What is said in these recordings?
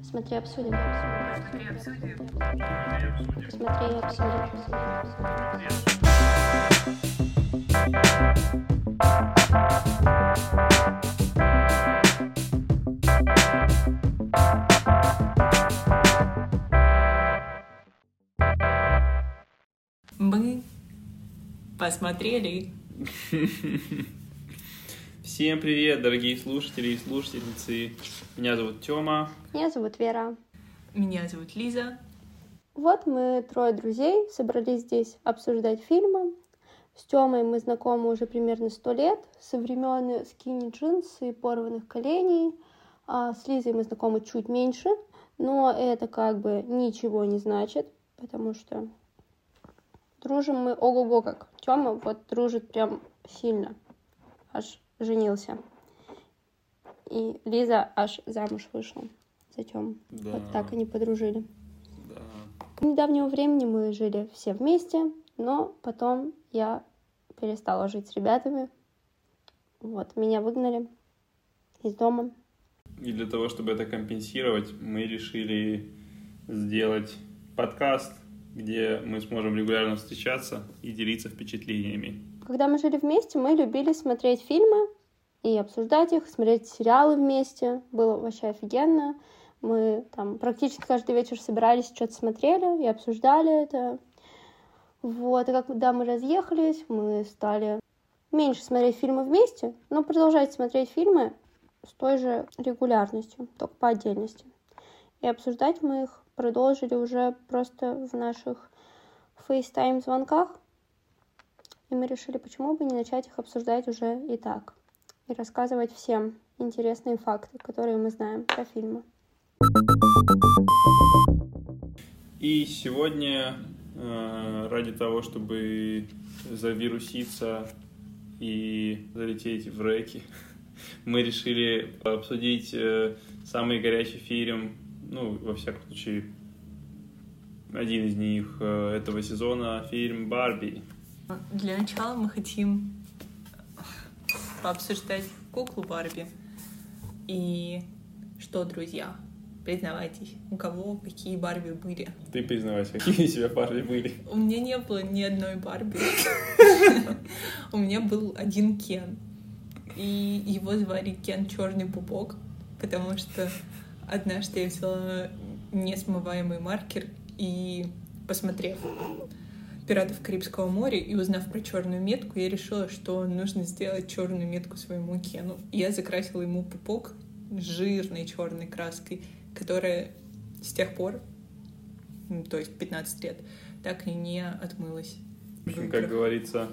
Смотри, обсудим. Смотри, обсудим. Смотри, обсудим. Мы посмотрели Всем привет, дорогие слушатели и слушательницы. Меня зовут Тёма. Меня зовут Вера. Меня зовут Лиза. Вот мы, трое друзей, собрались здесь обсуждать фильмы. С Тёмой мы знакомы уже примерно сто лет, со времен скини джинс и порванных коленей. А с Лизой мы знакомы чуть меньше, но это как бы ничего не значит, потому что дружим мы ого-го как. Тёма вот дружит прям сильно, аж женился. И Лиза аж замуж вышла за Тёму. Да. Вот так они подружили. Да. С недавнего времени мы жили все вместе, но потом я перестала жить с ребятами. Вот, меня выгнали из дома. И для того, чтобы это компенсировать, мы решили сделать подкаст, где мы сможем регулярно встречаться и делиться впечатлениями. Когда мы жили вместе, мы любили смотреть фильмы и обсуждать их, смотреть сериалы вместе. Было вообще офигенно. Мы там практически каждый вечер собирались, что-то смотрели и обсуждали это. Вот, и когда мы разъехались, мы стали меньше смотреть фильмы вместе, но продолжать смотреть фильмы с той же регулярностью, только по отдельности. И обсуждать мы их продолжили уже просто в наших FaceTime-звонках. И мы решили, почему бы не начать их обсуждать уже и так. И рассказывать всем интересные факты, которые мы знаем про фильмы. И сегодня э, ради того, чтобы завируситься и залететь в реки, мы решили обсудить э, самый горячий фильм, ну, во всяком случае, один из них э, этого сезона, фильм «Барби». Для начала мы хотим пообсуждать куклу Барби. И что, друзья, признавайтесь, у кого какие Барби были? Ты признавайся, какие у тебя Барби были? У меня не было ни одной Барби. У меня был один Кен. И его звали Кен Черный пупок, потому что однажды я взяла несмываемый маркер и, посмотрев пиратов Карибского моря и узнав про черную метку, я решила, что нужно сделать черную метку своему Кену. И я закрасила ему пупок жирной черной краской, которая с тех пор, то есть 15 лет, так и не отмылась. В общем, как говорится,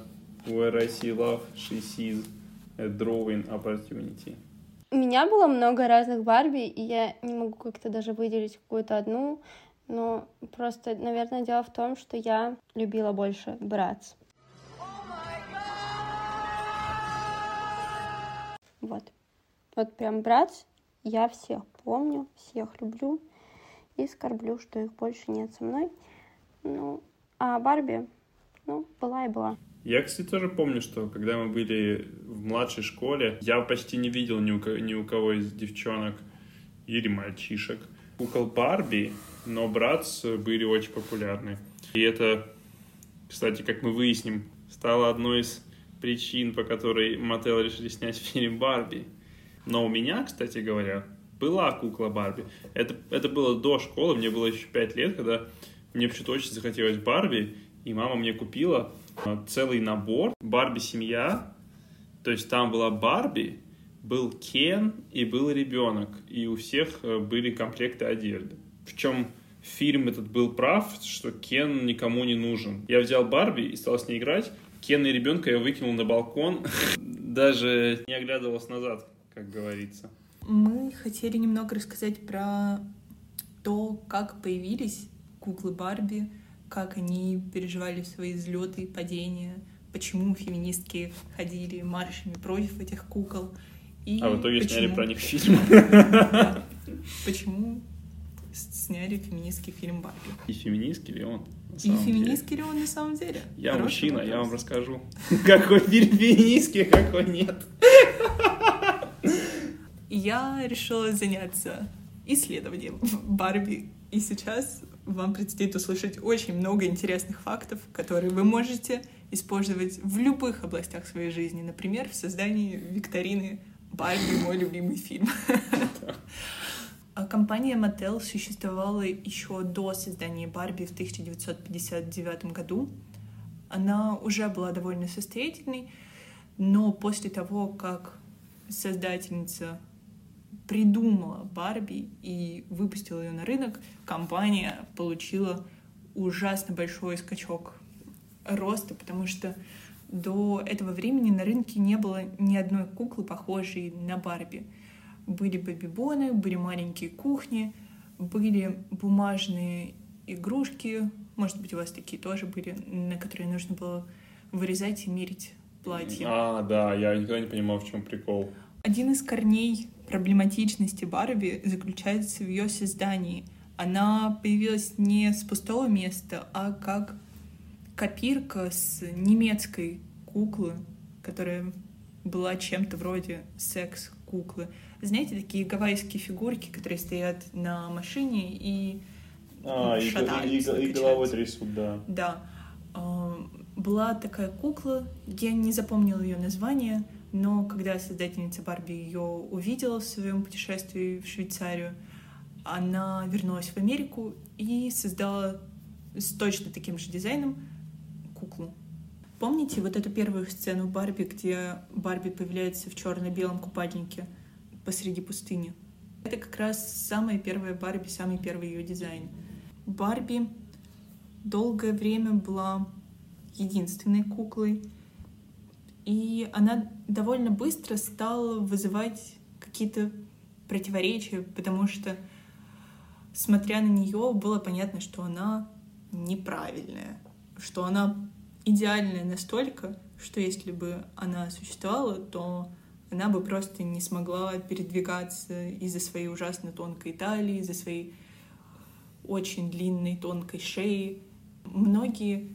where I see love, she sees a drawing opportunity. У меня было много разных Барби, и я не могу как-то даже выделить какую-то одну. Но просто, наверное, дело в том, что я любила больше Братц. Вот. Вот прям Братц я всех помню, всех люблю и скорблю, что их больше нет со мной. Ну, а Барби, ну, была и была. Я, кстати, тоже помню, что когда мы были в младшей школе, я почти не видел ни у, ни у кого из девчонок или мальчишек кукол Барби, но Братс были очень популярны. И это, кстати, как мы выясним, стало одной из причин, по которой Мотел решили снять фильм Барби. Но у меня, кстати говоря, была кукла Барби. Это, это было до школы, мне было еще 5 лет, когда мне почему-то очень захотелось Барби, и мама мне купила целый набор Барби-семья. То есть там была Барби, был Кен и был ребенок, и у всех были комплекты одежды. В чем фильм этот был прав, что Кен никому не нужен. Я взял Барби и стал с ней играть. Кен и ребенка я выкинул на балкон, даже не оглядывался назад, как говорится. Мы хотели немного рассказать про то, как появились куклы Барби, как они переживали свои взлеты и падения, почему феминистки ходили маршами против этих кукол. И а в итоге почему... сняли про них фильм. Почему сняли феминистский фильм Барби? И феминистский ли он? И феминистский ли он на самом деле? Я мужчина, я вам расскажу. Какой фильм феминистский, какой нет. Я решила заняться исследование Барби. И сейчас вам предстоит услышать очень много интересных фактов, которые вы можете использовать в любых областях своей жизни. Например, в создании викторины «Барби. Мой любимый фильм». А компания Mattel существовала еще до создания Барби в 1959 году. Она уже была довольно состоятельной, но после того, как создательница придумала Барби и выпустила ее на рынок, компания получила ужасно большой скачок роста, потому что до этого времени на рынке не было ни одной куклы, похожей на Барби. Были бэби-боны, были маленькие кухни, были бумажные игрушки, может быть, у вас такие тоже были, на которые нужно было вырезать и мерить платье. А, да, я никогда не понимал, в чем прикол. Один из корней проблематичности Барби заключается в ее создании. Она появилась не с пустого места, а как копирка с немецкой куклы, которая была чем-то вроде секс-куклы. Знаете, такие гавайские фигурки, которые стоят на машине и а, и, и, и, и головой трясут, да. Да. А, была такая кукла, я не запомнила ее название, но когда создательница Барби ее увидела в своем путешествии в Швейцарию, она вернулась в Америку и создала с точно таким же дизайном куклу. Помните вот эту первую сцену Барби, где Барби появляется в черно-белом купальнике посреди пустыни? Это как раз самая первая Барби, самый первый ее дизайн. Барби долгое время была единственной куклой, и она довольно быстро стала вызывать какие-то противоречия, потому что, смотря на нее, было понятно, что она неправильная, что она идеальная настолько, что если бы она существовала, то она бы просто не смогла передвигаться из-за своей ужасно тонкой талии, из-за своей очень длинной тонкой шеи. Многие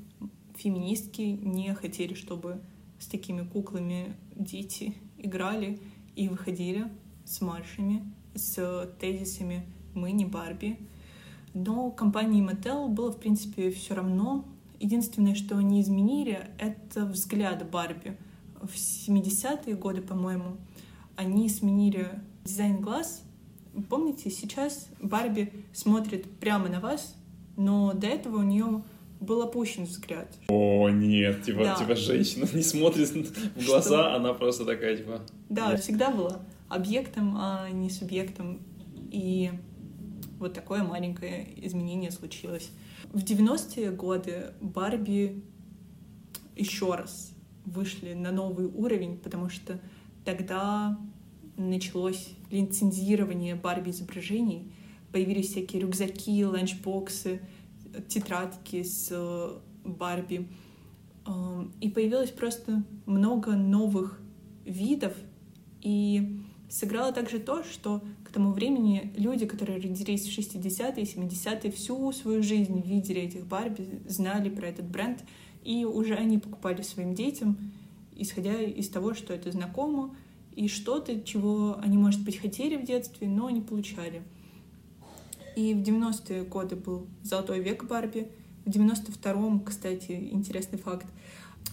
феминистки не хотели, чтобы с такими куклами дети играли и выходили с маршами, с тезисами «Мы не Барби». Но компании Mattel было, в принципе, все равно. Единственное, что они изменили, это взгляд Барби. В 70-е годы, по-моему, они сменили дизайн глаз. Помните, сейчас Барби смотрит прямо на вас, но до этого у нее был опущен взгляд. О, нет, типа, да. типа женщина не смотрит в глаза, Что? она просто такая, типа... Да, нет. всегда была объектом, а не субъектом. И вот такое маленькое изменение случилось. В 90-е годы Барби еще раз вышли на новый уровень, потому что тогда началось лицензирование Барби изображений, появились всякие рюкзаки, ланчбоксы, тетрадки с э, Барби. Эм, и появилось просто много новых видов. И сыграло также то, что тому времени люди, которые родились в 60-е, 70-е, всю свою жизнь видели этих Барби, знали про этот бренд, и уже они покупали своим детям, исходя из того, что это знакомо, и что-то, чего они, может быть, хотели в детстве, но не получали. И в 90-е годы был золотой век Барби. В 92-м, кстати, интересный факт,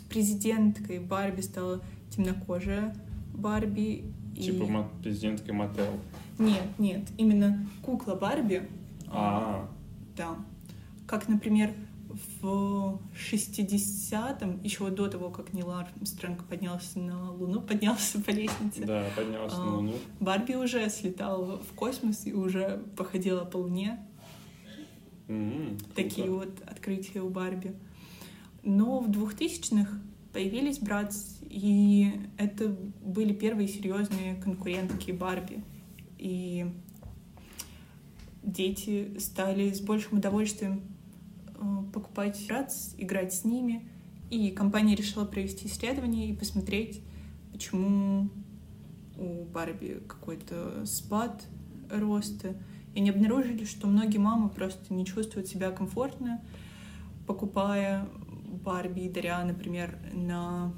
президенткой Барби стала темнокожая Барби. Типа и... президенткой Мотел. Нет, нет, именно кукла Барби. А, -а, -а. Да. Как, например, в 60-м, еще до того, как Нил Армстронг поднялся на Луну, поднялся по лестнице. Да, поднялся на Луну. Барби уже слетала в космос и уже походила по Луне. Mm-hmm, Такие круто. вот открытия у Барби. Но в 2000-х появились Братс, и это были первые серьезные конкурентки Барби. И дети стали с большим удовольствием Э, покупать РАЦ, играть с ними. И компания решила провести исследование и посмотреть, почему у Барби какой-то спад роста. И они обнаружили, что многие мамы просто не чувствуют себя комфортно, покупая Барби и даря, например, на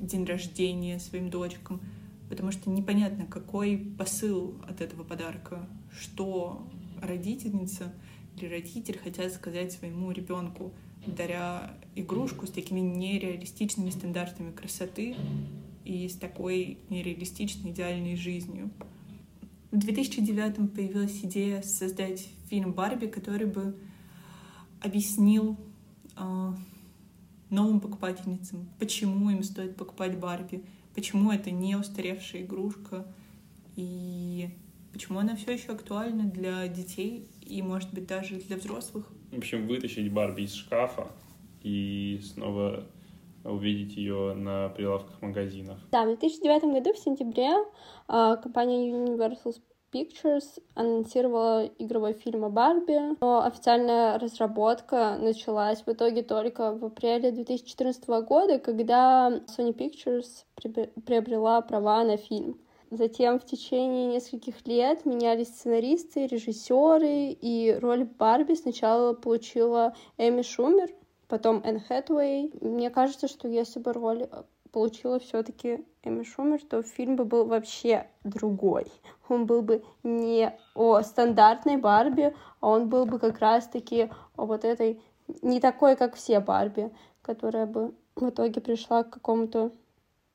день рождения своим дочкам, потому что непонятно, какой посыл от этого подарка, что родительница или родитель хотят сказать своему ребенку, даря игрушку с такими нереалистичными стандартами красоты и с такой нереалистичной идеальной жизнью. В 2009 появилась идея создать фильм «Барби», который бы объяснил э, новым покупательницам, почему им стоит покупать Барби, почему это не устаревшая игрушка и почему она все еще актуальна для детей и, может быть, даже для взрослых. В общем, вытащить Барби из шкафа и снова увидеть ее на прилавках магазинов. Да, в 2009 году в сентябре э, компания Universal Pictures анонсировала игровой фильм о Барби, но официальная разработка началась в итоге только в апреле 2014 года, когда Sony Pictures приобрела права на фильм. Затем в течение нескольких лет менялись сценаристы, режиссеры, и роль Барби сначала получила Эми Шумер, потом Энн Хэтуэй. Мне кажется, что если бы роль получила все-таки Эми Шумер, то фильм бы был вообще другой. Он был бы не о стандартной Барби, а он был бы как раз-таки о вот этой, не такой, как все Барби, которая бы в итоге пришла к какому-то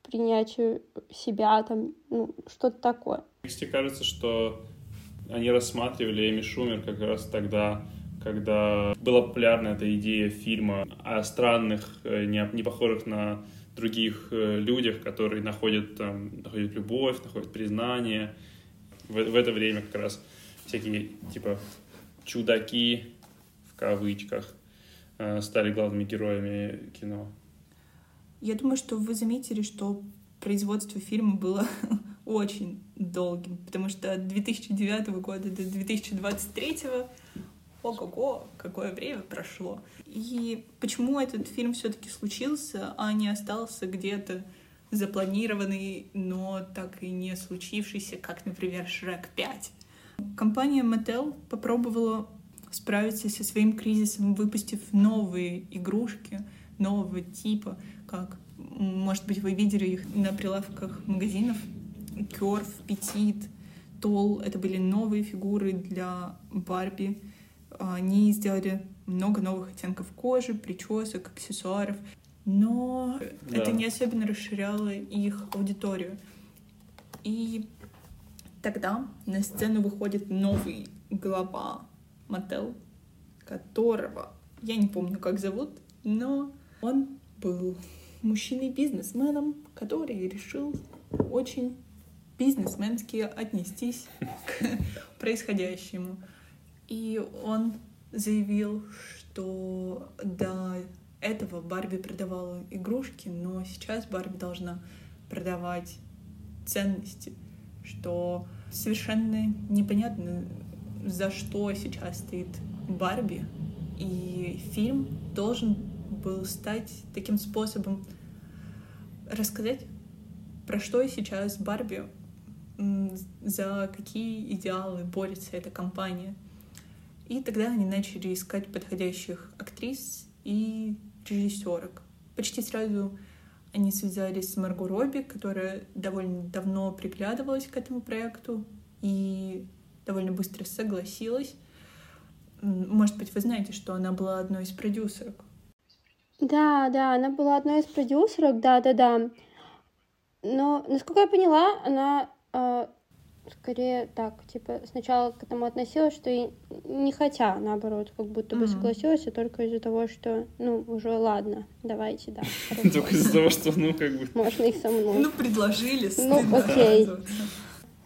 принятию себя, там, ну, что-то такое. Мне кажется, что они рассматривали Эми Шумер как раз тогда, когда была популярна эта идея фильма о странных, э, не, похожих на других э, людях, которые находят, там, находят любовь, находят признание. В, в это время как раз всякие, типа, чудаки, в кавычках, э, стали главными героями кино. Я думаю, что вы заметили, что производство фильма было очень долгим, потому что от 2009 года до 2023 ого-го, какое время прошло. И почему этот фильм все-таки случился, а не остался где-то запланированный, но так и не случившийся, как, например, Шрек 5. Компания Mattel попробовала справиться со своим кризисом, выпустив новые игрушки нового типа, как, может быть, вы видели их на прилавках магазинов. Кёрф, Петит, Тол — это были новые фигуры для Барби. Они сделали много новых оттенков кожи, причесок, аксессуаров, но да. это не особенно расширяло их аудиторию. И тогда на сцену выходит новый глава Мотел, которого я не помню, как зовут, но он был мужчиной-бизнесменом, который решил очень бизнесменски отнестись к происходящему. И он заявил, что до этого Барби продавала игрушки, но сейчас Барби должна продавать ценности, что совершенно непонятно, за что сейчас стоит Барби. И фильм должен был стать таким способом рассказать, про что сейчас Барби, за какие идеалы борется эта компания. И тогда они начали искать подходящих актрис и режиссерок. Почти сразу они связались с Марго Робби, которая довольно давно приглядывалась к этому проекту и довольно быстро согласилась. Может быть, вы знаете, что она была одной из продюсерок. Да, да, она была одной из продюсерок, да-да-да. Но, насколько я поняла, она э, скорее так, типа, сначала к этому относилась, что и не хотя, наоборот, как будто бы mm-hmm. согласилась, а только из-за того, что, ну, уже ладно, давайте, да. Только из-за того, что, ну, как бы... Можно их со мной. Ну, предложили, Ну, окей.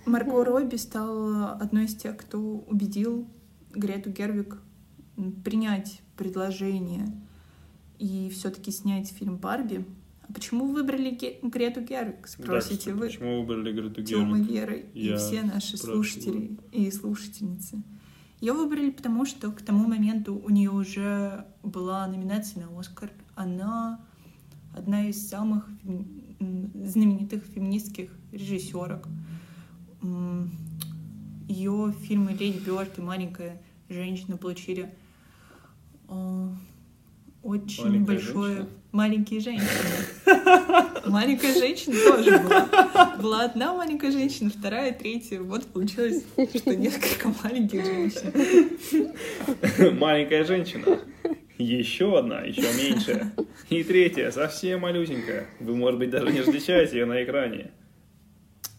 Марго Робби стала одной из тех, кто убедил Грету Гервик принять предложение и все-таки снять фильм Барби, а почему вы выбрали Ге- Грету Гервик, спросите да, вы? Почему выбрали Грету Гервик? Тёма Веры и все наши слушатели и слушательницы. Ее выбрали потому, что к тому моменту у нее уже была номинация на Оскар. Она одна из самых знаменитых феминистских режиссерок. Ее фильмы «Леди Бёрд» и «Маленькая женщина» получили а, очень Маленькая большое... Женщина? Маленькие женщины. Маленькая женщина тоже была. Была одна маленькая женщина, вторая, третья. Вот получилось, что несколько маленьких женщин. Маленькая женщина. Еще одна, еще меньшая. И третья, совсем малюсенькая. Вы, может быть, даже не различаете ее на экране.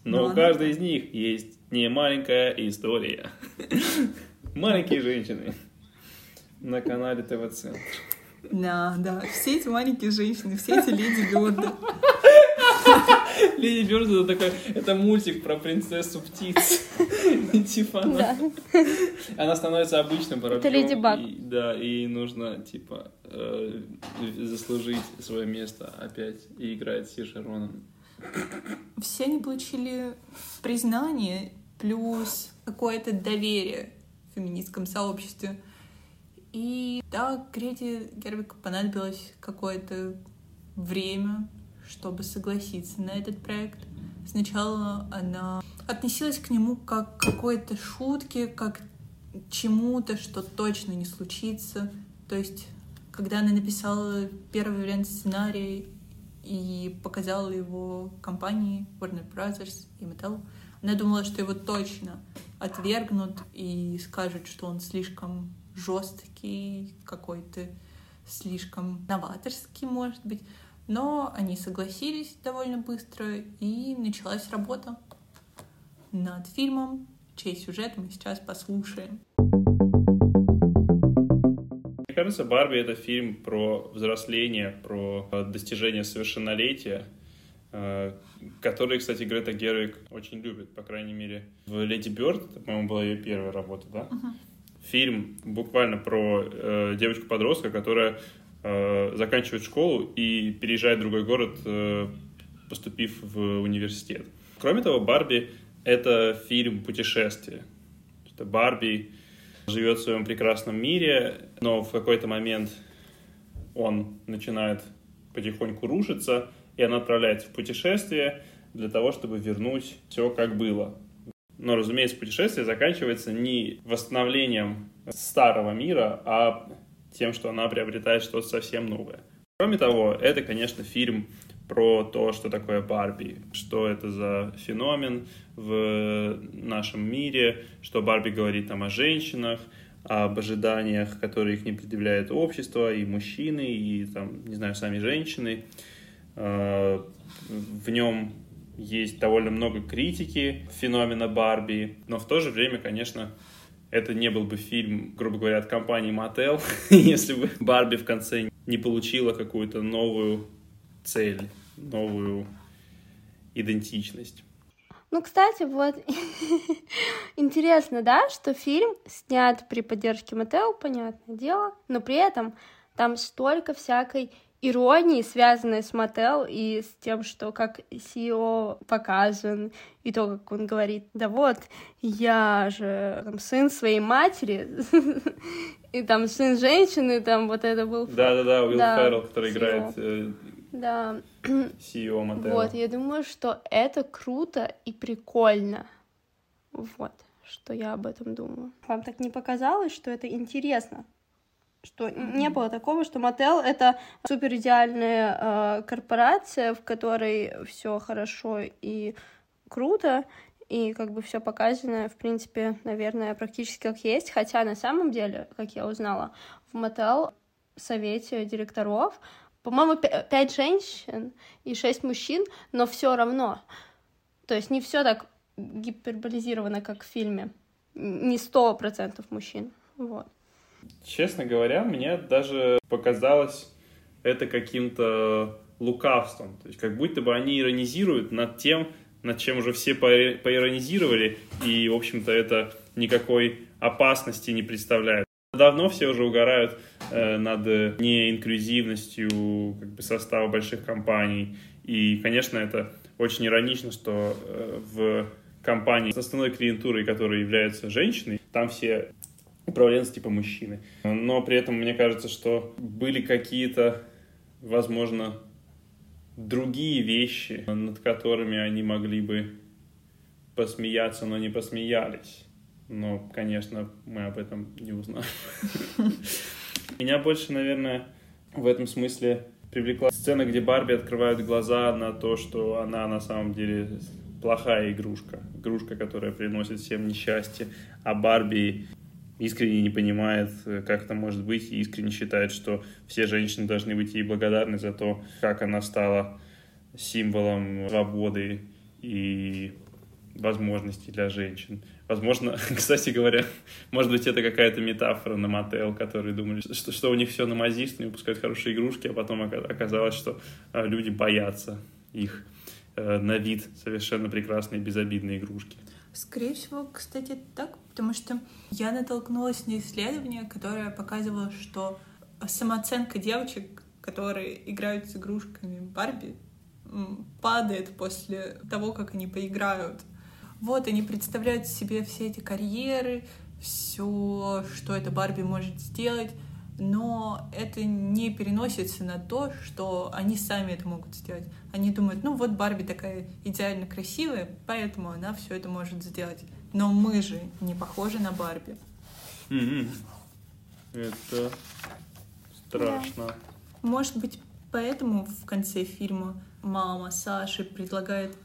Но, Но у она- каждой из них есть не маленькая история. Маленькие женщины. На канале ТВ-центр. Да, да. Все эти маленькие женщины, все эти леди Бёрды. Леди Бёрд это такой, это мультик про принцессу птиц. Типа она, она становится обычным воробьем. Леди Баг. Да, и нужно, типа, э, заслужить свое место опять и играть Сиша Ронан. Все они получили признание плюс какое-то доверие в феминистском сообществе. И да, Грете Гервик понадобилось какое-то время, чтобы согласиться на этот проект. Сначала она относилась к нему как к какой-то шутке, как к чему-то, что точно не случится. То есть, когда она написала первый вариант сценария и показала его компании Warner Brothers и Mattel, она думала, что его точно отвергнут и скажут, что он слишком жесткий, какой-то слишком новаторский, может быть. Но они согласились довольно быстро, и началась работа над фильмом, чей сюжет мы сейчас послушаем. Мне кажется, Барби это фильм про взросление, про э, достижение совершеннолетия, э, который, кстати, Грета Гервик очень любит, по крайней мере. В «Леди Бёрд», это, по-моему, была ее первая работа, да? Фильм буквально про э, девочку-подростка, которая э, заканчивает школу и переезжает в другой город, э, поступив в университет. Кроме того, Барби — это фильм путешествия. Это Барби живет в своем прекрасном мире, но в какой-то момент он начинает потихоньку рушиться, и она отправляется в путешествие для того, чтобы вернуть все как было. Но, разумеется, путешествие заканчивается не восстановлением старого мира, а тем, что она приобретает что-то совсем новое. Кроме того, это, конечно, фильм про то, что такое Барби, что это за феномен в нашем мире, что Барби говорит там о женщинах, об ожиданиях, которые их не предъявляет общество, и мужчины, и там, не знаю, сами женщины. Э, В нем есть довольно много критики феномена Барби, но в то же время, конечно, это не был бы фильм, грубо говоря, от компании Mattel, если бы Барби в конце не получила какую-то новую цель, новую идентичность. Ну, кстати, вот интересно, да, что фильм снят при поддержке Матео, понятное дело, но при этом там столько всякой иронии, связанной с Мател и с тем, что как CEO показан, и то, как он говорит, да вот, я же там, сын своей матери, и там сын женщины, там вот это был... Да-да-да, Уилл Да, Феррелл, который играет э, Да, CEO Mattel. вот, я думаю, что это круто и прикольно. Вот, что я об этом думаю. Вам так не показалось, что это интересно? Что не было такого, что Мотел это супер идеальная э, корпорация, в которой все хорошо и круто, и как бы все показано, в принципе, наверное, практически как есть. Хотя на самом деле, как я узнала, в Мотел совете директоров по-моему, пя- пять женщин и шесть мужчин, но все равно. То есть не все так гиперболизировано, как в фильме. Не сто процентов мужчин. Вот. Честно говоря, мне даже показалось это каким-то лукавством. То есть как будто бы они иронизируют над тем, над чем уже все пои- поиронизировали, и, в общем-то, это никакой опасности не представляет. Давно все уже угорают э, над неинклюзивностью как бы, состава больших компаний. И, конечно, это очень иронично, что э, в компании с основной клиентурой, которая является женщиной, там все управленцы типа мужчины. Но при этом мне кажется, что были какие-то, возможно, другие вещи, над которыми они могли бы посмеяться, но не посмеялись. Но, конечно, мы об этом не узнаем. Меня больше, наверное, в этом смысле привлекла сцена, где Барби открывает глаза на то, что она на самом деле плохая игрушка. Игрушка, которая приносит всем несчастье. А Барби искренне не понимает, как это может быть, и искренне считает, что все женщины должны быть ей благодарны за то, как она стала символом свободы и возможностей для женщин. Возможно, кстати говоря, может быть, это какая-то метафора на мотел, которые думали, что, что у них все на мазист, они выпускают хорошие игрушки, а потом оказалось, что а, люди боятся их э, на вид совершенно прекрасные безобидные игрушки. Скорее всего, кстати, так, потому что я натолкнулась на исследование, которое показывало, что самооценка девочек, которые играют с игрушками Барби, падает после того, как они поиграют. Вот, они представляют себе все эти карьеры, все, что эта Барби может сделать, но это не переносится на то, что они сами это могут сделать. Они думают, ну вот Барби такая идеально красивая, поэтому она все это может сделать. Но мы же не похожи на Барби. Mm-hmm. Это страшно. Да. Может быть, поэтому в конце фильма мама Саши предлагает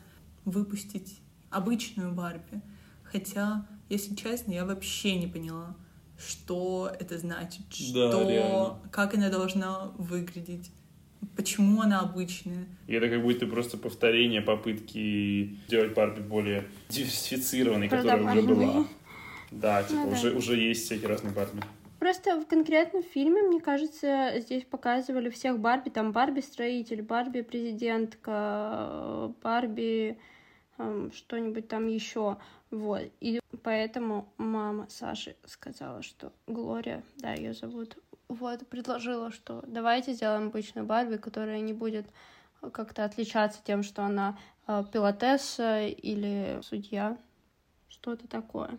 выпустить обычную Барби. Хотя, если честно, я вообще не поняла, что это значит, да, что, реально. как она должна выглядеть, почему она обычная. И это как будто просто повторение попытки сделать Барби более диверсифицированной, которая уже была. Да, типа ну, уже, да. уже есть всякие разные Барби. Просто в конкретном фильме, мне кажется, здесь показывали всех Барби. Там Барби-строитель, Барби-президентка, Барби что-нибудь там еще. Вот. И поэтому мама Саши сказала, что Глория, да, ее зовут, вот, предложила, что давайте сделаем обычную Барби, которая не будет как-то отличаться тем, что она э, пилотесса или судья, что-то такое.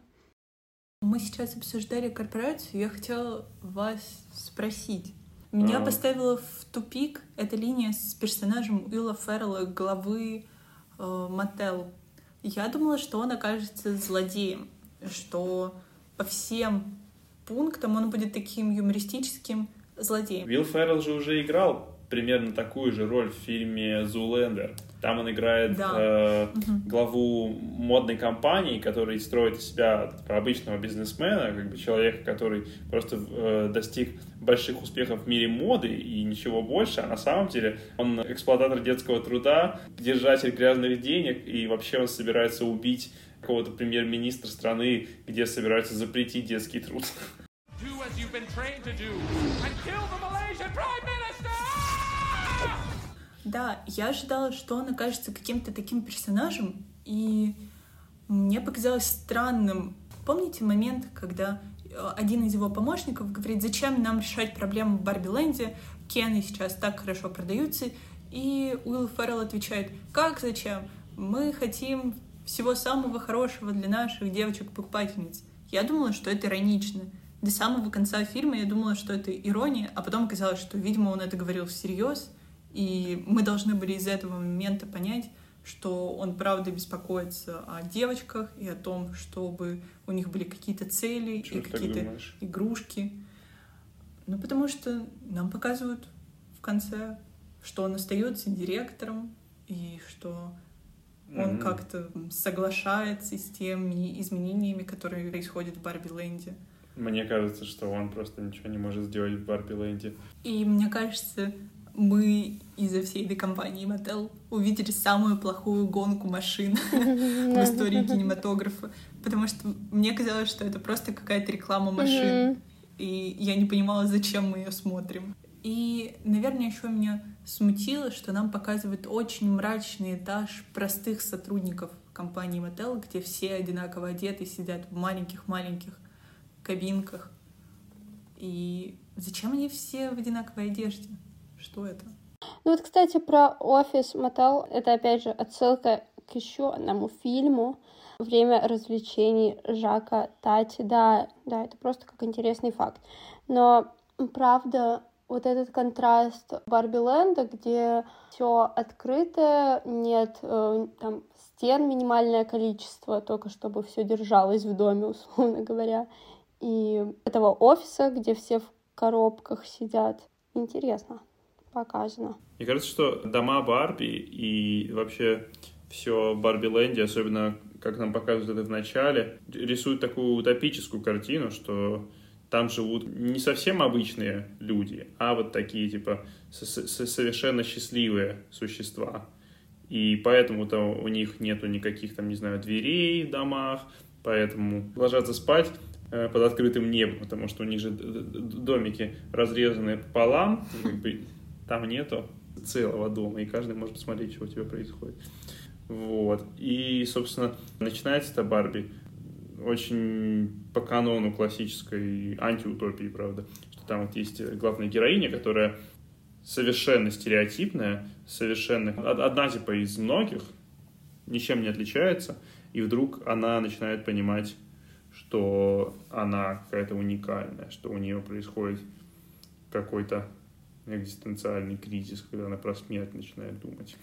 Мы сейчас обсуждали корпорацию, я хотела вас спросить. Меня а... поставила в тупик эта линия с персонажем Уилла Феррелла, главы э, Мотел. Я думала, что он окажется злодеем, что по всем пунктам он будет таким юмористическим злодеем. Уилл Феррелл же уже играл примерно такую же роль в фильме «Зулендер». Там он играет да. э, угу. главу модной компании, который строит из себя обычного бизнесмена, как бы человека, который просто э, достиг больших успехов в мире моды и ничего больше, а на самом деле он эксплуататор детского труда, держатель грязных денег, и вообще он собирается убить какого-то премьер-министра страны, где собираются запретить детский труд. Да, я ожидала, что он окажется каким-то таким персонажем, и мне показалось странным. Помните момент, когда э, один из его помощников говорит, зачем нам решать проблему в Барби-ленде, Кены сейчас так хорошо продаются, и Уилл Феррелл отвечает, как зачем? Мы хотим всего самого хорошего для наших девочек-покупательниц. Я думала, что это иронично. До самого конца фильма я думала, что это ирония, а потом оказалось, что, видимо, он это говорил всерьез, и мы должны были из этого момента понять, что он правда беспокоится о девочках и о том, чтобы у них были какие-то цели Чего и какие-то игрушки. Ну, потому что нам показывают в конце, что он остается директором, и что он mm-hmm. как-то соглашается с теми изменениями, которые происходят в Барби Ленде. Мне кажется, что он просто ничего не может сделать в Барби Ленде. И мне кажется, мы из-за всей этой компании Мотел увидели самую плохую гонку машин в истории кинематографа, потому что мне казалось, что это просто какая-то реклама машин, и я не понимала, зачем мы ее смотрим. И, наверное, еще меня смутило, что нам показывают очень мрачный этаж простых сотрудников компании Мотел, где все одинаково одеты, сидят в маленьких-маленьких кабинках. И зачем они все в одинаковой одежде? Что это? Ну вот, кстати, про офис Мотел, это опять же отсылка к еще одному фильму «Время развлечений» Жака Тати. Да, да, это просто как интересный факт. Но, правда, вот этот контраст Барби Ленда, где все открыто, нет э, там стен минимальное количество, только чтобы все держалось в доме, условно говоря, и этого офиса, где все в коробках сидят. Интересно показано. Мне кажется, что дома Барби и вообще все Барби Лэнди, особенно как нам показывают это в начале, рисуют такую утопическую картину, что там живут не совсем обычные люди, а вот такие, типа, совершенно счастливые существа. И поэтому-то у них нету никаких там, не знаю, дверей в домах, поэтому ложатся спать э, под открытым небом, потому что у них же домики разрезаны пополам, там нету целого дома, и каждый может посмотреть, что у тебя происходит. Вот. И, собственно, начинается это Барби очень по канону классической антиутопии, правда. Что там вот есть главная героиня, которая совершенно стереотипная, совершенно одна типа из многих, ничем не отличается, и вдруг она начинает понимать, что она какая-то уникальная, что у нее происходит какой-то экзистенциальный кризис, когда она про смерть начинает думать.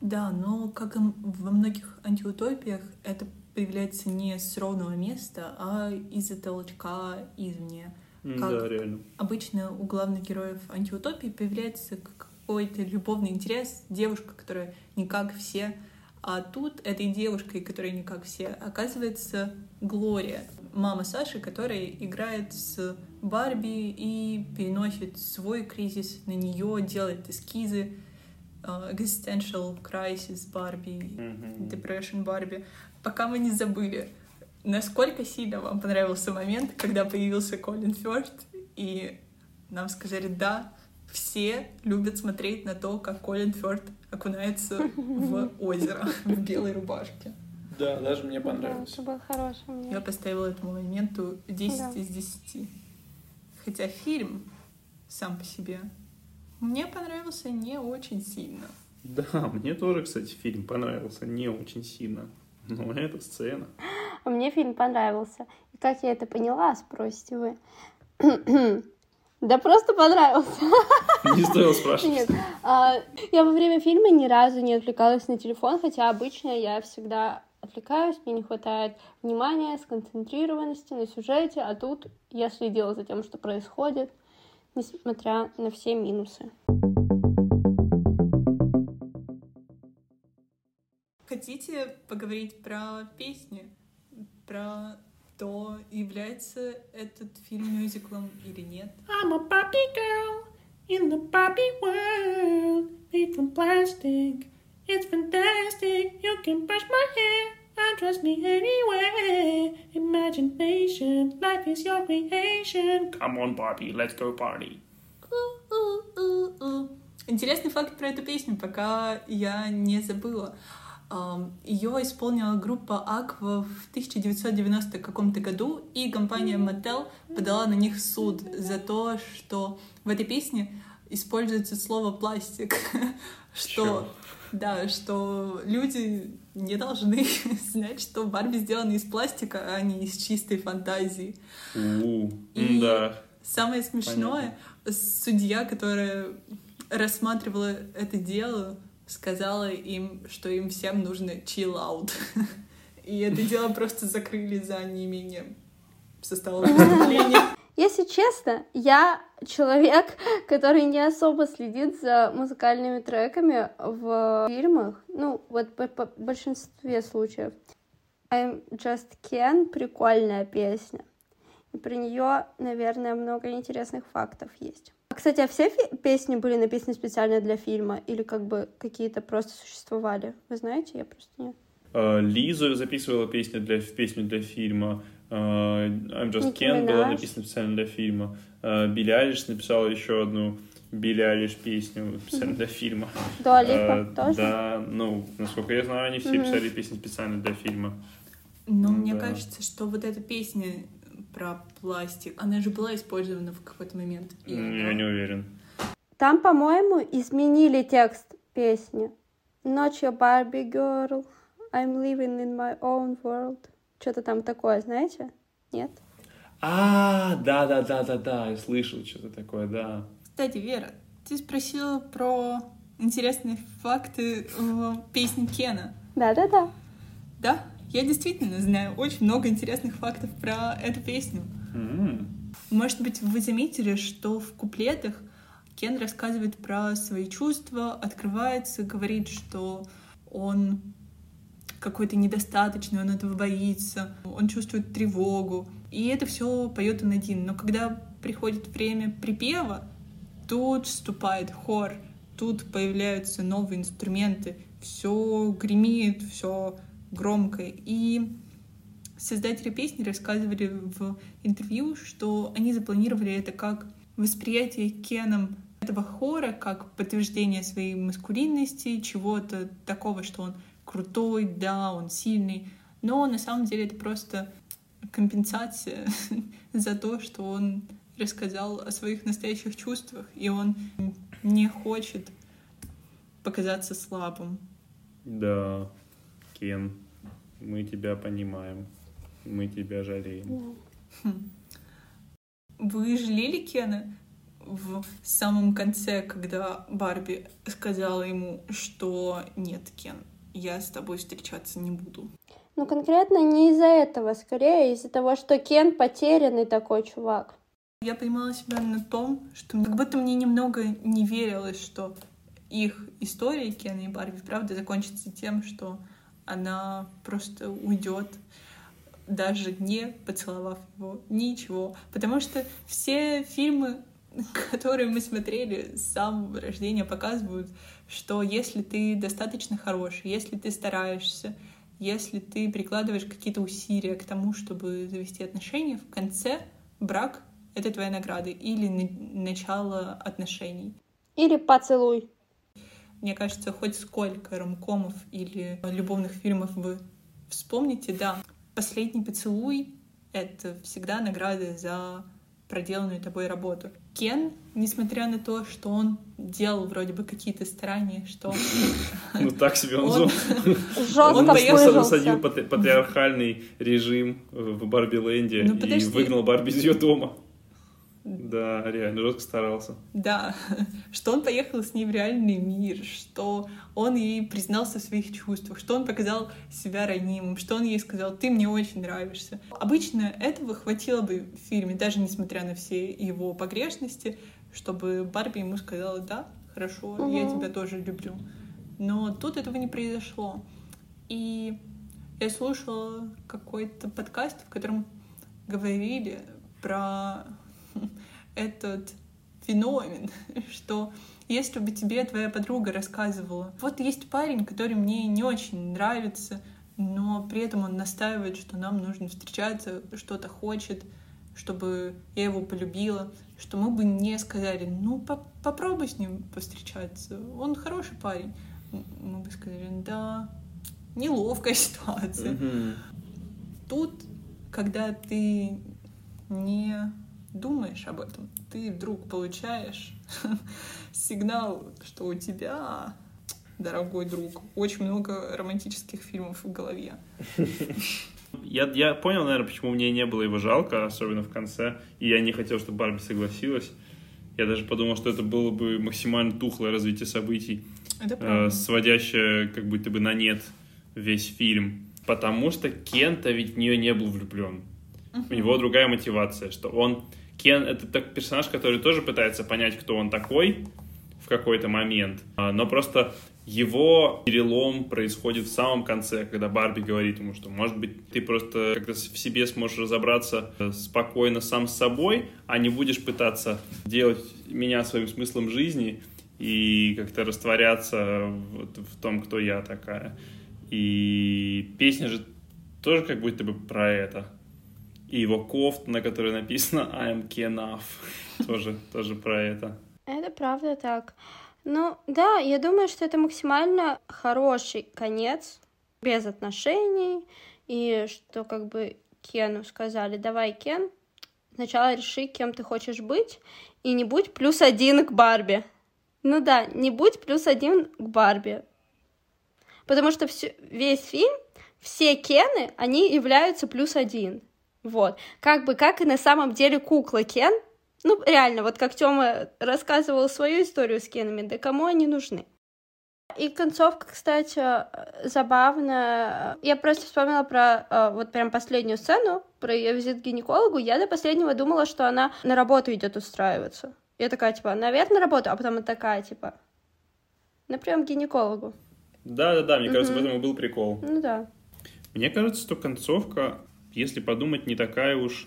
Да, но как и во многих антиутопиях, это появляется не с ровного места, а из-за толчка извне. Как да, реально. Обычно у главных героев антиутопии появляется какой-то любовный интерес, девушка, которая не как все, а тут этой девушкой, которая не как все, оказывается Глория, мама Саши, которая играет с Барби и переносит свой кризис на нее, делает эскизы, uh, existential crisis Барби, mm-hmm. depression Барби, пока мы не забыли, насколько сильно вам понравился момент, когда появился Колин Фёрст, и нам сказали, да, все любят смотреть на то, как Колин Фёрд окунается в озеро в белой рубашке. Да, даже мне понравилось. Да, это был хороший момент. Я поставила этому моменту 10 да. из 10. Хотя фильм сам по себе мне понравился не очень сильно. Да, мне тоже, кстати, фильм понравился не очень сильно. Но эта сцена. А мне фильм понравился. И как я это поняла, спросите вы. Да просто понравился. Не стоило спрашивать. Нет. А, я во время фильма ни разу не отвлекалась на телефон, хотя обычно я всегда отвлекаюсь, мне не хватает внимания, сконцентрированности на сюжете, а тут я следила за тем, что происходит, несмотря на все минусы. Хотите поговорить про песни? Про то, является этот фильм мюзиклом или нет? I'm a Barbie girl in the Barbie world made from plastic. It's fantastic. You can brush my hair. And trust me anyway. Imagination, life is your creation. Come on, Barbie, let's go party. Интересный факт про эту песню, пока я не забыла. Ее исполнила группа Aqua в 1990 каком-то году, и компания Mattel подала на них суд за то, что в этой песне используется слово пластик, что да, что люди не должны знать, что Барби сделаны из пластика, а не из чистой фантазии. И да. самое смешное, судья, которая рассматривала это дело, сказала им, что им всем нужно chill out. И это дело просто закрыли за неимением состава выступления. Если честно, я человек, который не особо следит за музыкальными треками в фильмах. Ну, вот по, по большинстве случаев. I'm Just Ken — прикольная песня. И про нее, наверное, много интересных фактов есть. Кстати, а все песни были написаны специально для фильма или как бы какие-то просто существовали? Вы знаете, я просто не... А, Лиза записывала песни для, песню для фильма. А, I'm Just Ken была написана специально для фильма. А, Билли Айлиш написала еще одну Билли Айлиш песню специально для фильма. Дуалипа тоже? Да, ну, насколько я знаю, они все писали песни специально для фильма. Но ну, мне кажется, что вот эта песня про пластик. Она же была использована в какой-то момент. И, Я да? не уверен. Там, по-моему, изменили текст песни. Not your Barbie girl, I'm living in my own world. Что-то там такое, знаете? Нет? А, да, да, да, да, да, я слышал что-то такое, да. Кстати, Вера, ты спросила про интересные факты в песне Кена. Да, да, да. Да? Я действительно знаю очень много интересных фактов про эту песню. Mm. Может быть, вы заметили, что в куплетах Кен рассказывает про свои чувства, открывается, говорит, что он какой-то недостаточный, он этого боится, он чувствует тревогу. И это все поет он один. Но когда приходит время припева, тут вступает хор, тут появляются новые инструменты, все гремит, все громко. И создатели песни рассказывали в интервью, что они запланировали это как восприятие Кеном этого хора как подтверждение своей маскулинности, чего-то такого, что он крутой, да, он сильный, но на самом деле это просто компенсация за то, что он рассказал о своих настоящих чувствах, и он не хочет показаться слабым. Да, Кен, мы тебя понимаем, мы тебя жалеем. Хм. Вы жалели Кена в самом конце, когда Барби сказала ему, что нет, Кен, я с тобой встречаться не буду? Ну, конкретно не из-за этого, скорее из-за того, что Кен потерянный такой чувак. Я поймала себя на том, что как будто мне немного не верилось, что их история Кена и Барби, правда, закончится тем, что она просто уйдет, даже не поцеловав его, ничего. Потому что все фильмы, которые мы смотрели с самого рождения, показывают, что если ты достаточно хороший, если ты стараешься, если ты прикладываешь какие-то усилия к тому, чтобы завести отношения, в конце брак — это твоя награда или начало отношений. Или поцелуй. Мне кажется, хоть сколько ромкомов или любовных фильмов вы вспомните, да, последний поцелуй — это всегда награда за проделанную тобой работу. Кен, несмотря на то, что он делал вроде бы какие-то старания, что... Ну так себе он Он насадил патриархальный режим в Барби-ленде ну, и выгнал Барби из ее дома. Да, реально, жестко старался. Да, что он поехал с ней в реальный мир, что он ей признался в своих чувствах, что он показал себя ранимым, что он ей сказал, ты мне очень нравишься. Обычно этого хватило бы в фильме, даже несмотря на все его погрешности, чтобы Барби ему сказала, да, хорошо, угу. я тебя тоже люблю. Но тут этого не произошло. И я слушала какой-то подкаст, в котором говорили про этот феномен, что если бы тебе твоя подруга рассказывала, вот есть парень, который мне не очень нравится, но при этом он настаивает, что нам нужно встречаться, что-то хочет, чтобы я его полюбила, что мы бы не сказали, ну по попробуй с ним повстречаться, он хороший парень. Мы бы сказали, да, неловкая ситуация. Mm-hmm. Тут, когда ты не думаешь об этом, ты вдруг получаешь сигнал, что у тебя, дорогой друг, очень много романтических фильмов в голове. Я, я понял, наверное, почему мне не было его жалко, особенно в конце, и я не хотел, чтобы Барби согласилась. Я даже подумал, что это было бы максимально тухлое развитие событий, э, сводящее как будто бы на нет весь фильм. Потому что Кента ведь в нее не был влюблен. Uh-huh. У него другая мотивация, что он Кен — это так персонаж, который тоже пытается понять, кто он такой в какой-то момент, а, но просто его перелом происходит в самом конце, когда Барби говорит ему, что, может быть, ты просто как-то в себе сможешь разобраться э, спокойно сам с собой, а не будешь пытаться делать меня своим смыслом жизни и как-то растворяться вот в том, кто я такая. И песня же тоже как будто бы про это и его кофт, на которой написано I am Kenaf, тоже, тоже про это. Это правда так. Ну, да, я думаю, что это максимально хороший конец, без отношений, и что как бы Кену сказали, давай, Кен, сначала реши, кем ты хочешь быть, и не будь плюс один к Барби. Ну да, не будь плюс один к Барби. Потому что все, весь фильм, все Кены, они являются плюс один. Вот. Как бы, как и на самом деле кукла Кен. Ну, реально, вот как Тёма рассказывал свою историю с Кенами, да кому они нужны? И концовка, кстати, забавная. Я просто вспомнила про э, вот прям последнюю сцену, про ее визит к гинекологу. Я до последнего думала, что она на работу идет устраиваться. Я такая, типа, наверное, работаю, а потом такая, типа, на прием к гинекологу. Да-да-да, мне кажется, в этом и был прикол. Ну да. Мне кажется, что концовка, если подумать, не такая уж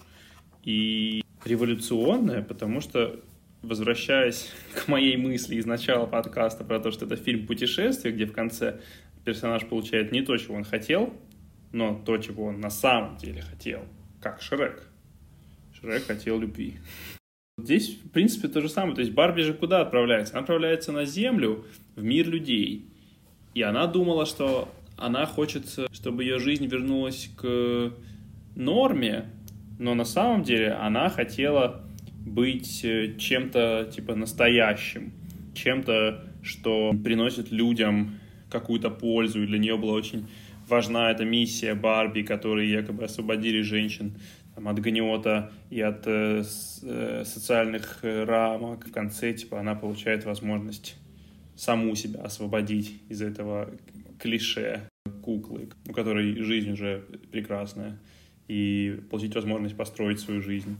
и революционная, потому что, возвращаясь к моей мысли из начала подкаста про то, что это фильм «Путешествие», где в конце персонаж получает не то, чего он хотел, но то, чего он на самом деле хотел, как Шрек. Шрек хотел любви. Здесь, в принципе, то же самое. То есть Барби же куда отправляется? Она отправляется на Землю, в мир людей. И она думала, что она хочет, чтобы ее жизнь вернулась к норме, но на самом деле она хотела быть э, чем-то типа настоящим, чем-то, что приносит людям какую-то пользу. И для нее была очень важна эта миссия Барби, которые якобы освободили женщин там, от гнета и от э, э, социальных рамок. В конце, типа, она получает возможность саму себя освободить из этого клише куклы, у которой жизнь уже прекрасная, и получить возможность построить свою жизнь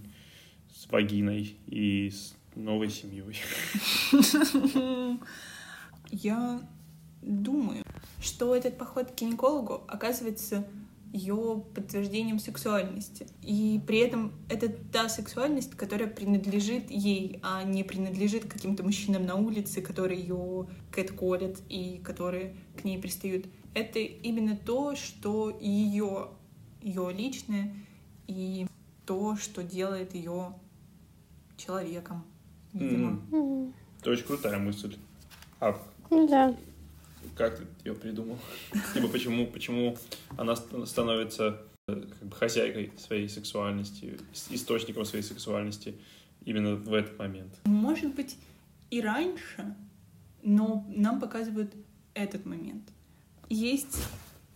с вагиной и с новой семьей. Я думаю, что этот поход к гинекологу оказывается ее подтверждением сексуальности. И при этом это та сексуальность, которая принадлежит ей, а не принадлежит каким-то мужчинам на улице, которые ее кэтколят и которые к ней пристают. Это именно то, что ее, ее личное и то, что делает ее человеком. Видимо. М, Это очень крутая мысль. А Ну да. как ты ее придумал? Типа почему, почему она ст- становится э, как бы хозяйкой своей сексуальности, источником своей сексуальности именно в этот момент? Может быть, и раньше, но нам показывают этот момент. Есть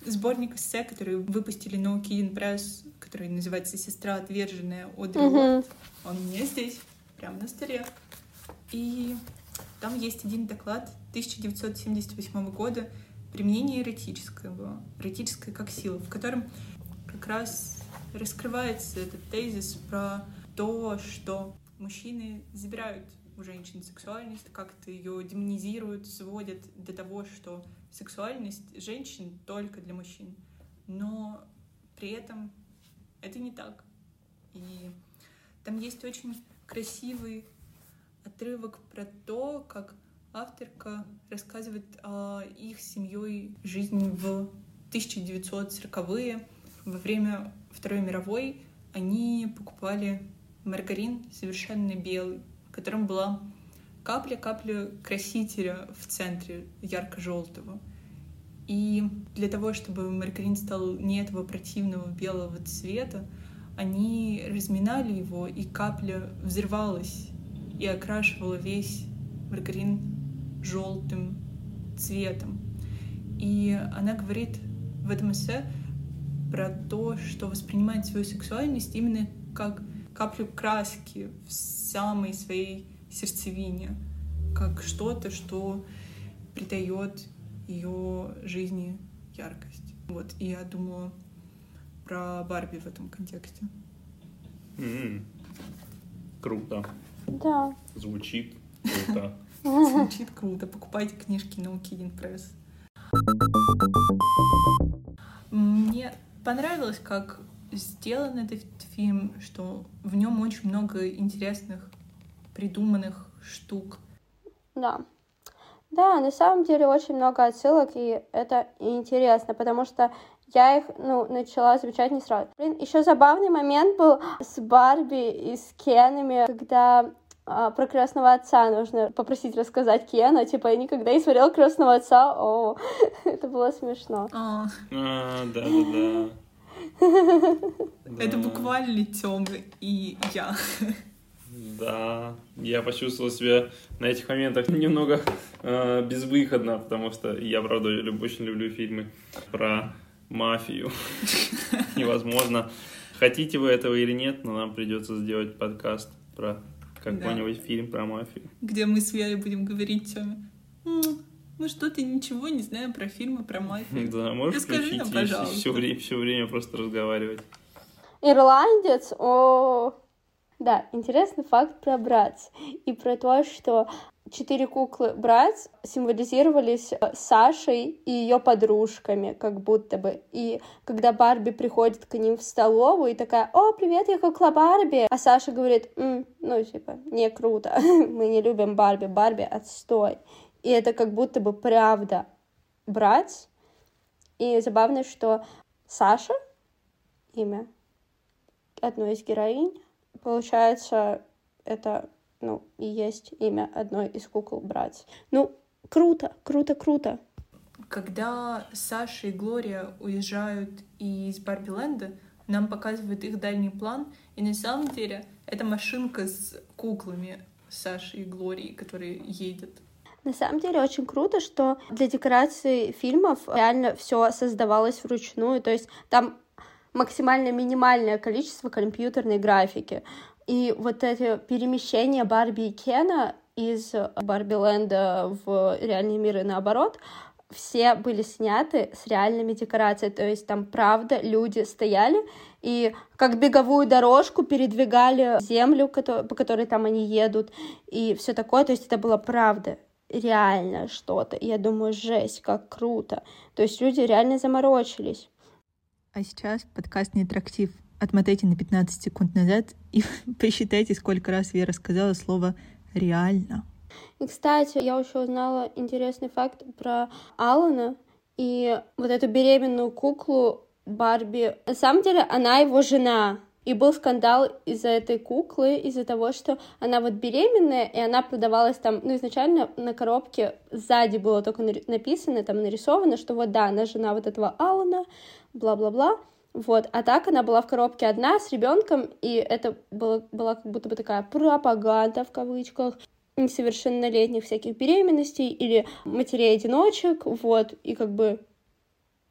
сборник эссе, который выпустили No Kidding Press, который называется «Сестра отверженная» Мгм. Уорд. Он у меня здесь, прямо на столе. И там есть один доклад 1978 года «Применение эротического», эротическое как сила, в котором как раз раскрывается этот тезис про то, что мужчины забирают у женщин сексуальность, как-то ее демонизируют, сводят до того, что сексуальность женщин только для мужчин. Но при этом это не так. И там есть очень красивый отрывок про то, как авторка рассказывает о их семьей жизни в 1940-е. Во время Второй мировой они покупали маргарин совершенно белый, в котором была капля-капля красителя в центре ярко-желтого. И для того, чтобы маргарин стал не этого противного белого цвета, они разминали его, и капля взрывалась и окрашивала весь маргарин желтым цветом. И она говорит в этом эссе про то, что воспринимает свою сексуальность именно как каплю краски в самой своей сердцевине, как что-то, что придает ее жизни яркость. Вот, и я думала про Барби в этом контексте. М, Круто. Да. Звучит круто. Звучит круто. Покупайте книжки No Kidding Press. Мне понравилось, как сделан этот фильм, что в нем очень много интересных придуманных штук. Да. Да, на самом деле очень много отсылок, и это интересно, потому что я их, ну, начала замечать не сразу. Блин, еще забавный момент был с Барби и с Кенами, когда а, про крестного отца нужно попросить рассказать Кена, типа, я никогда не смотрела крестного отца, о, это было смешно. А, А, да-да-да. Это Да. буквально Тёма и я. Да, я почувствовал себя на этих моментах немного э, безвыходно, потому что я, правда, очень люблю фильмы про мафию. Невозможно. Хотите вы этого или нет, но нам придется сделать подкаст про какой-нибудь фильм про мафию. Где мы с Верой будем говорить Тёме. «М, Мы что-то ничего не знаем про фильмы про мафию. Да, можешь Расскажи нам, включить пожалуйста. все время, все время просто разговаривать. Ирландец, о, Да, интересный факт про Братц и про то, что четыре куклы Братц символизировались э, Сашей и ее подружками, как будто бы. И когда Барби приходит к ним в столовую и такая, о, привет, я кукла Барби, а Саша говорит, М, ну, типа, не круто, мы не любим Барби, Барби отстой. И это как будто бы правда Братц. И забавно, что Саша, имя одной из героинь, получается, это ну, и есть имя одной из кукол Братц. Ну, круто, круто, круто. Когда Саша и Глория уезжают из Барби-ленда, нам показывают их дальний план, и на самом деле это машинка с куклами Саши и Глории, которые едет. На самом деле очень круто, что для декорации фильмов реально все создавалось вручную, то есть там максимально минимальное количество компьютерной графики. И вот это перемещение Барби и Кена из Барби Ленда в реальный мир и наоборот, все были сняты с реальными декорациями, то есть там правда люди стояли и как беговую дорожку передвигали землю, по которой там они едут, и все такое, то есть это было правда, реально что-то. Я думаю, жесть, как круто. То есть люди реально заморочились. А сейчас подкаст не интерактив отмотайте на 15 секунд назад и посчитайте, сколько раз Вера сказала слово «реально». И, кстати, я еще узнала интересный факт про Алана и вот эту беременную куклу Барби. На самом деле, она его жена. И был скандал из-за этой куклы, из-за того, что она вот беременная, и она продавалась там, ну, изначально на коробке сзади было только написано, там нарисовано, что вот да, она жена вот этого Алана, бла-бла-бла. Вот, а так она была в коробке одна с ребенком, и это было, была как будто бы такая пропаганда в кавычках несовершеннолетних всяких беременностей или матерей-одиночек, вот, и как бы,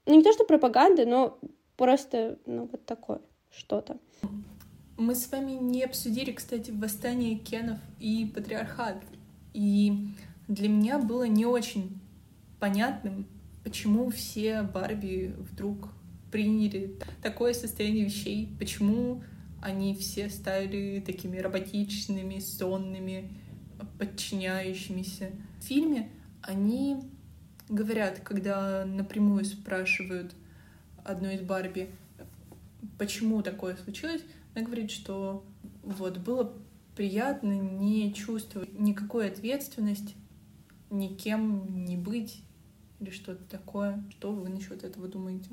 ну не то что пропаганда, но просто, ну вот такое что-то. Мы с вами не обсудили, кстати, восстание Кенов и патриархат, и для меня было не очень понятным, почему все Барби вдруг приняли такое состояние вещей, почему они все стали такими роботичными, сонными, подчиняющимися. В фильме они говорят, когда напрямую спрашивают одну из Барби, почему такое случилось, она говорит, что вот было приятно не чувствовать никакой ответственности, никем не быть или что-то такое. Что вы насчет этого думаете?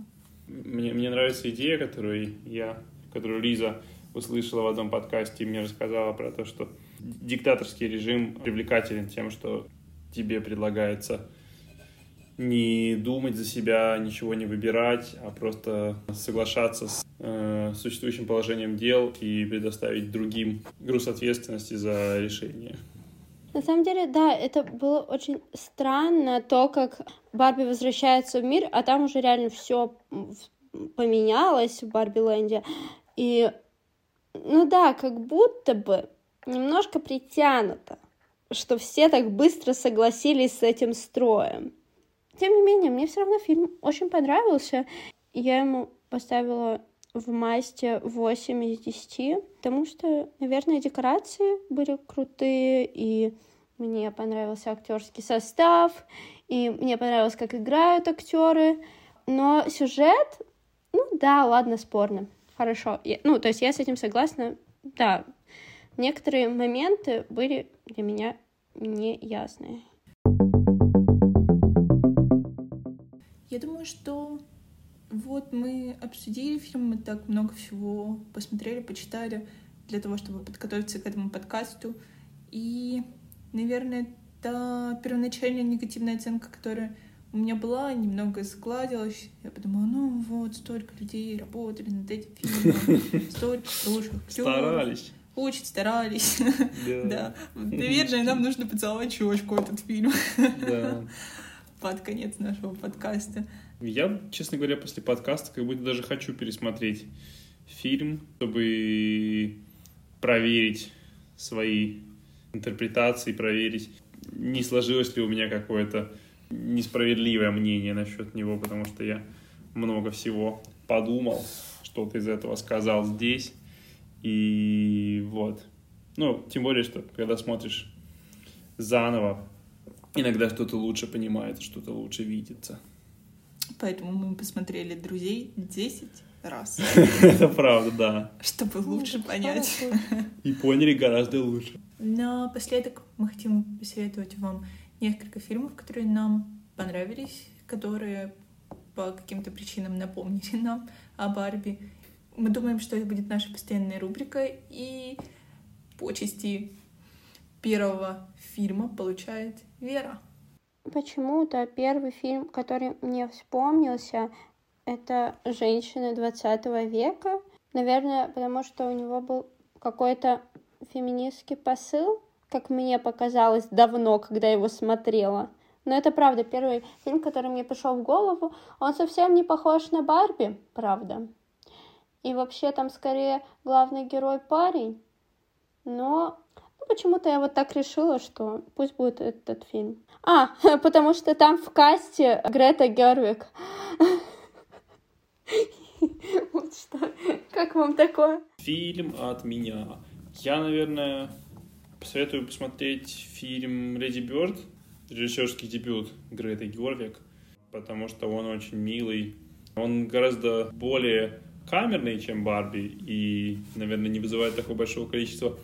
Мне, мне нравится идея, которую я, которую Лиза услышала в одном подкасте и мне рассказала про то, что диктаторский режим привлекателен тем, что тебе предлагается не думать за себя, ничего не выбирать, а просто соглашаться с э, существующим положением дел и предоставить другим груз ответственности за решение. На самом деле, да, это было очень странно, то, как Барби возвращается в мир, а там уже реально все поменялось в Барби Ленде. И, ну да, как будто бы немножко притянуто, что все так быстро согласились с этим строем. Тем не менее, мне все равно фильм очень понравился. Я ему поставила в масте 8 из 10, потому что, наверное, декорации были крутые, и мне понравился актерский состав, и мне понравилось, как играют актеры. Но сюжет, ну да, ладно, спорно. Хорошо. Я, ну, то есть я с этим согласна. Да, некоторые моменты были для меня неясные. Я думаю, что вот мы обсудили фильм, мы так много всего посмотрели, почитали для того, чтобы подготовиться к этому подкасту. И наверное, та первоначальная негативная оценка, которая у меня была, немного сгладилась. Я подумала, ну вот, столько людей работали над этим фильмом, столько хороших Старались. Очень старались. Да. Наверное, нам нужно поцеловать щечку этот фильм. Да. Под конец нашего подкаста. Я, честно говоря, после подкаста как будто даже хочу пересмотреть фильм, чтобы проверить свои интерпретации, проверить, не сложилось ли у меня какое-то несправедливое мнение насчет него, потому что я много всего подумал, что-то из этого сказал здесь, И вот. Ну, тем более, что когда смотришь заново, иногда что-то лучше понимается, что-то лучше видится. Поэтому мы посмотрели «Друзей» 10 раз. Это правда, да. Чтобы лучше понять. И поняли гораздо лучше. Напоследок мы хотим посоветовать вам несколько фильмов, которые нам понравились, которые по каким-то причинам напомнили нам о Барби. Мы думаем, что это будет наша постоянная рубрика, и почести первого фильма получает Вера. Почему-то первый фильм, который мне вспомнился, это «Женщины 20 века». Наверное, потому что у него был какой-то феминистский посыл, как мне показалось давно, когда его смотрела. Но это правда первый фильм, который мне пришел в голову. Он совсем не похож на Барби, правда. И вообще там скорее главный герой парень. Но почему-то я вот так решила, что пусть будет этот фильм. А, потому что там в касте Грета Гервик. Вот что. Как вам такое? Фильм от меня. Я, наверное, посоветую посмотреть фильм «Леди Бёрд», режиссерский дебют Греты Георгик, потому что он очень милый. Он гораздо более камерный, чем Барби, и, наверное, не вызывает такого большого количества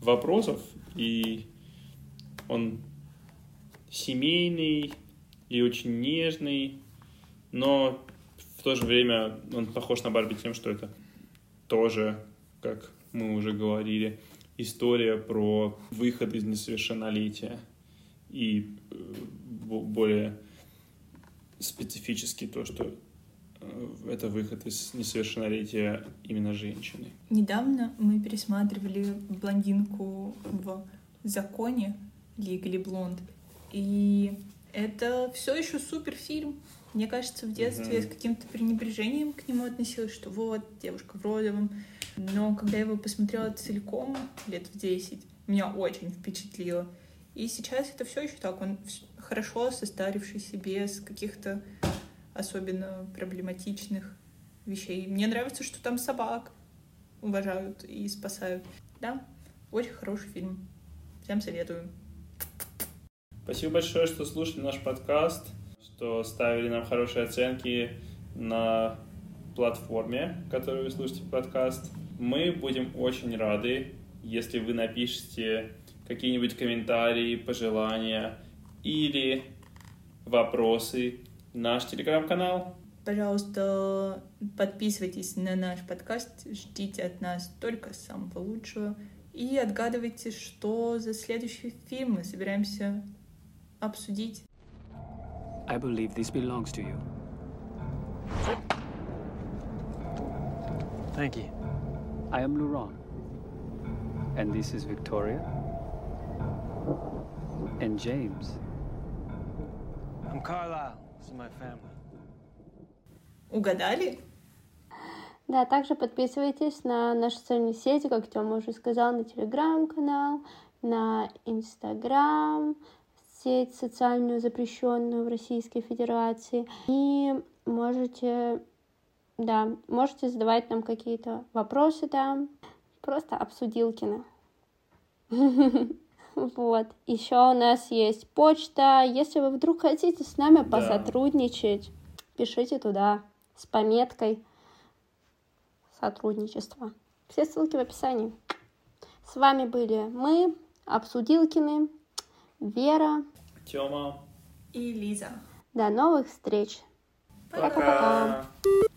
вопросов, и он семейный и очень нежный, но в то же время он похож на Барби тем, что это тоже, как мы уже говорили, история про выход из несовершеннолетия и э, более специфически то, что это выход из несовершеннолетия именно женщины. Недавно мы пересматривали блондинку в законе Лигли Блонд. И это все еще супер фильм. Мне кажется, в детстве я с каким-то пренебрежением к нему относилась, что вот, девушка в родовом. Но когда я его посмотрела целиком, лет в 10, меня очень впечатлило. И сейчас это все еще так, он хорошо состарившийся, без каких-то особенно проблематичных вещей. Мне нравится, что там собак уважают и спасают. Да, очень хороший фильм. Всем советую. Спасибо большое, что слушали наш подкаст, что ставили нам хорошие оценки на платформе, в которой вы слушаете подкаст. Мы будем очень рады, если вы напишите какие-нибудь комментарии, пожелания или вопросы наш телеграм-канал. Пожалуйста, подписывайтесь на наш подкаст, ждите от нас только самого лучшего и отгадывайте, что за следующий фильм мы собираемся обсудить. I believe this belongs to you. Thank you. I am Laurent. And this is Victoria. And James. I'm Carlisle. Угадали? Да, также подписывайтесь на наши социальные сети, как Тёма уже сказал, на телеграм-канал, на инстаграм, сеть социальную запрещенную в Российской Федерации. И можете, да, можете задавать нам какие-то вопросы там. Просто обсудилкины. Вот. Еще у нас есть почта. Если вы вдруг хотите с нами Да. посотрудничать, пишите туда с пометкой сотрудничество. Все ссылки в описании. С вами были мы, Обсудилкины, Вера. Тёма. И Лиза. До новых встреч. Пока-пока. Пока.